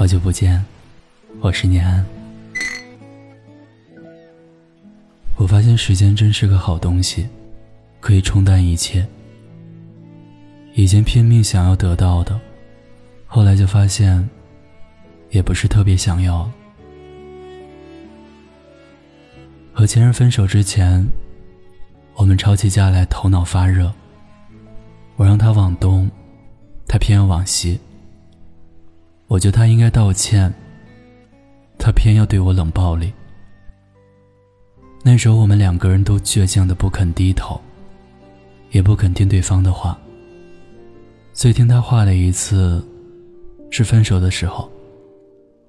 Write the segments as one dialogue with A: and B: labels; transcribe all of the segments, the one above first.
A: 好久不见，我是念安。我发现时间真是个好东西，可以冲淡一切。以前拼命想要得到的，后来就发现，也不是特别想要。和前任分手之前，我们吵起架来头脑发热。我让他往东，他偏要往西。我觉得他应该道歉，他偏要对我冷暴力。那时候我们两个人都倔强的不肯低头，也不肯听对方的话。最听他话的一次，是分手的时候，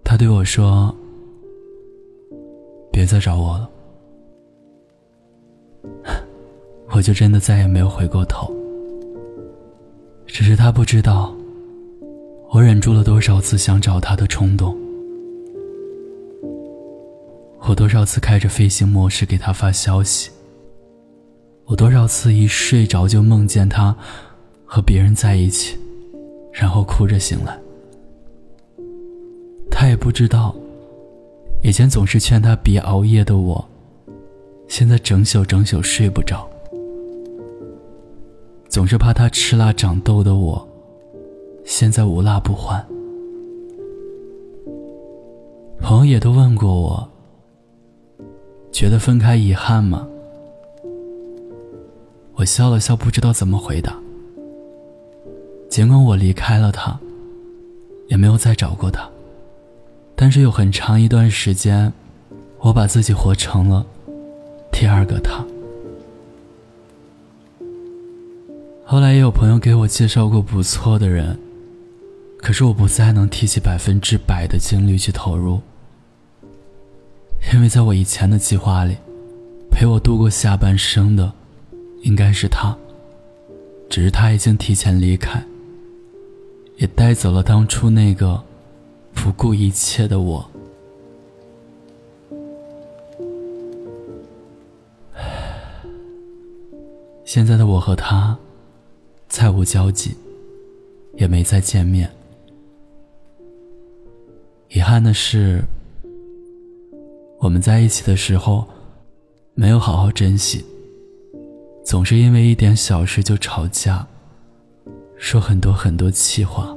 A: 他对我说：“别再找我了。”我就真的再也没有回过头。只是他不知道，我忍住了多少次想找他的冲动，我多少次开着飞行模式给他发消息，我多少次一睡着就梦见他和别人在一起，然后哭着醒来。他也不知道，以前总是劝他别熬夜的我，现在整宿整宿睡不着。总是怕他吃辣长痘的我，现在无辣不欢。朋友也都问过我，觉得分开遗憾吗？我笑了笑，不知道怎么回答。尽管我离开了他，也没有再找过他，但是有很长一段时间，我把自己活成了第二个他。后来也有朋友给我介绍过不错的人，可是我不再能提起百分之百的精力去投入，因为在我以前的计划里，陪我度过下半生的，应该是他，只是他已经提前离开，也带走了当初那个不顾一切的我。现在的我和他。再无交集，也没再见面。遗憾的是，我们在一起的时候，没有好好珍惜，总是因为一点小事就吵架，说很多很多气话。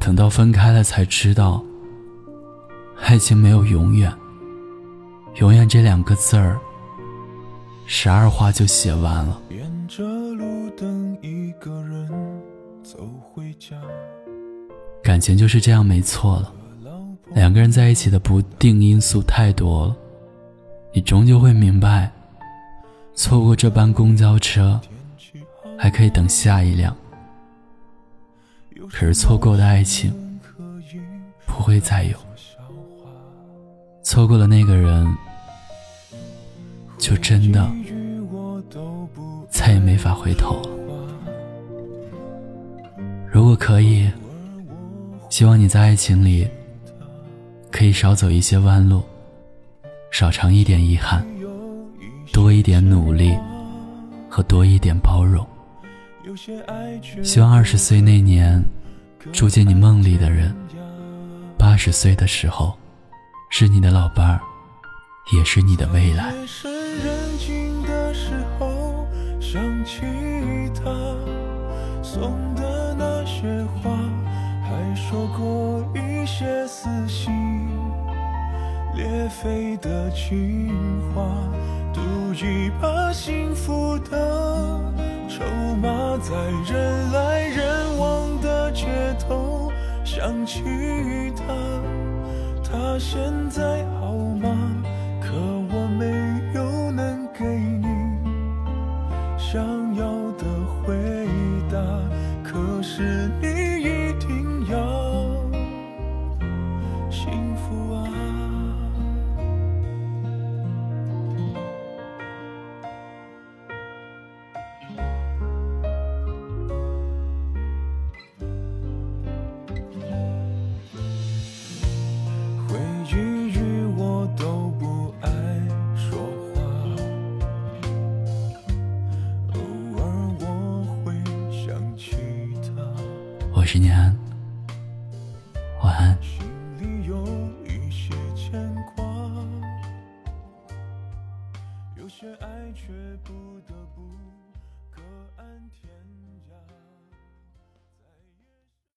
A: 等到分开了，才知道，爱情没有永远，永远这两个字儿，十二话就写完了。沿着路灯，一个人走回家感情就是这样，没错了。两个人在一起的不定因素太多了，你终究会明白，错过这班公交车，还可以等下一辆。可是错过的爱情，不会再有。错过了那个人，就真的再也没法回头了。如果可以。希望你在爱情里可以少走一些弯路，少尝一点遗憾，多一点努力和多一点包容。希望二十岁那年住进你梦里的人，八十岁的时候是你的老伴儿，也是你的未来。
B: 说过一些撕心裂肺的情话，赌一把幸福的筹码，在人来人往的街头想起他，他现在好吗？可我没有能给你想要的回答，可是你。十年。